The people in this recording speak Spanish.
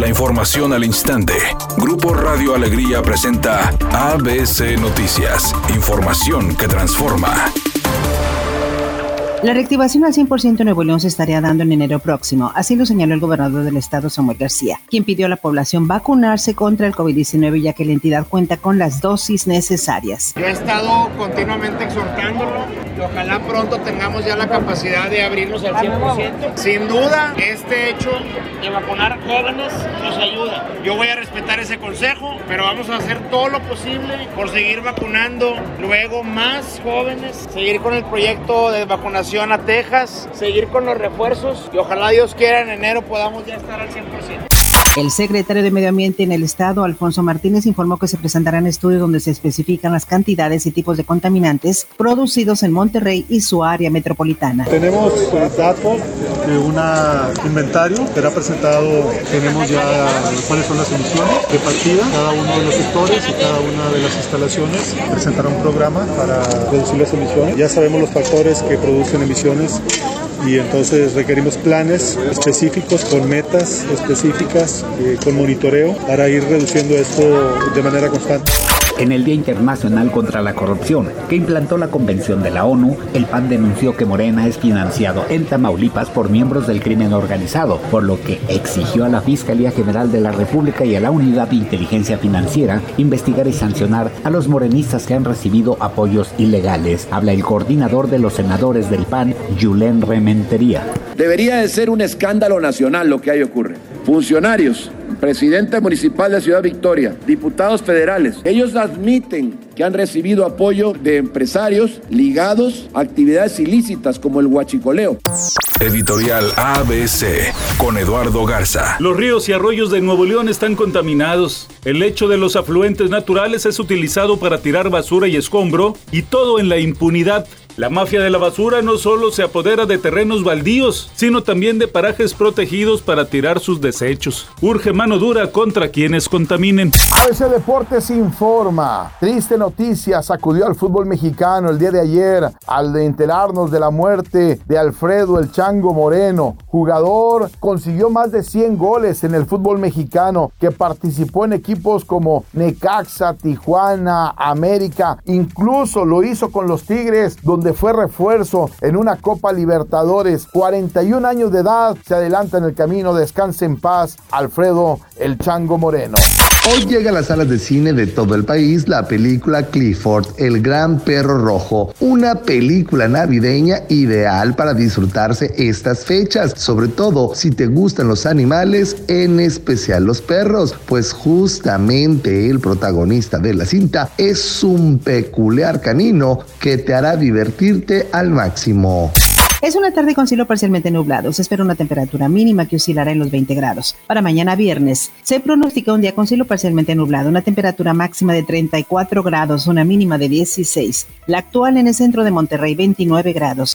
La información al instante. Grupo Radio Alegría presenta ABC Noticias. Información que transforma. La reactivación al 100% en Nuevo León se estaría dando en enero próximo, así lo señaló el gobernador del estado Samuel García, quien pidió a la población vacunarse contra el COVID-19 ya que la entidad cuenta con las dosis necesarias. Yo he estado continuamente exhortándolo ojalá pronto tengamos ya la capacidad de abrirnos al 100%. Sin duda, este hecho de vacunar jóvenes nos ayuda. Yo voy a respetar ese consejo, pero vamos a hacer todo lo posible por seguir vacunando luego más jóvenes, seguir con el proyecto de vacunación a Texas, seguir con los refuerzos y ojalá Dios quiera en enero podamos ya estar al 100%. El secretario de Medio Ambiente en el Estado, Alfonso Martínez, informó que se presentarán estudios donde se especifican las cantidades y tipos de contaminantes producidos en Monterrey y su área metropolitana. Tenemos datos de un inventario, será presentado, tenemos ya cuáles son las emisiones de partida, cada uno de los sectores y cada una de las instalaciones presentará un programa para reducir las emisiones. Ya sabemos los factores que producen emisiones y entonces requerimos planes específicos con metas específicas, eh, con monitoreo para ir reduciendo esto de manera constante. En el Día Internacional contra la Corrupción, que implantó la Convención de la ONU, el PAN denunció que Morena es financiado en Tamaulipas por miembros del crimen organizado, por lo que exigió a la Fiscalía General de la República y a la Unidad de Inteligencia Financiera investigar y sancionar a los morenistas que han recibido apoyos ilegales. Habla el coordinador de los senadores del PAN, Julen Rementería. Debería de ser un escándalo nacional lo que ahí ocurre. Funcionarios presidente municipal de Ciudad Victoria, diputados federales, ellos admiten que han recibido apoyo de empresarios ligados a actividades ilícitas como el huachicoleo. Editorial ABC con Eduardo Garza. Los ríos y arroyos de Nuevo León están contaminados. El lecho de los afluentes naturales es utilizado para tirar basura y escombro y todo en la impunidad. La mafia de la basura no solo se apodera de terrenos baldíos, sino también de parajes protegidos para tirar sus desechos. Urge mano dura contra quienes contaminen. ABC Deportes informa. Triste noticia sacudió al fútbol mexicano el día de ayer al de enterarnos de la muerte de Alfredo El Chango Moreno, jugador consiguió más de 100 goles en el fútbol mexicano, que participó en equipos como Necaxa, Tijuana, América, incluso lo hizo con los Tigres, donde fue refuerzo en una Copa Libertadores. 41 años de edad, se adelanta en el camino, descanse en paz, Alfredo El Chango Moreno. Hoy llega a las salas de cine de todo el país la película Clifford, el gran perro rojo, una película navideña ideal para disfrutarse estas fechas, sobre todo si te gustan los animales, en especial los perros, pues justamente el protagonista de la cinta es un peculiar canino que te hará divertirte al máximo. Es una tarde con cielo parcialmente nublado. Se espera una temperatura mínima que oscilará en los 20 grados. Para mañana viernes se pronostica un día con cielo parcialmente nublado, una temperatura máxima de 34 grados, una mínima de 16. La actual en el centro de Monterrey 29 grados.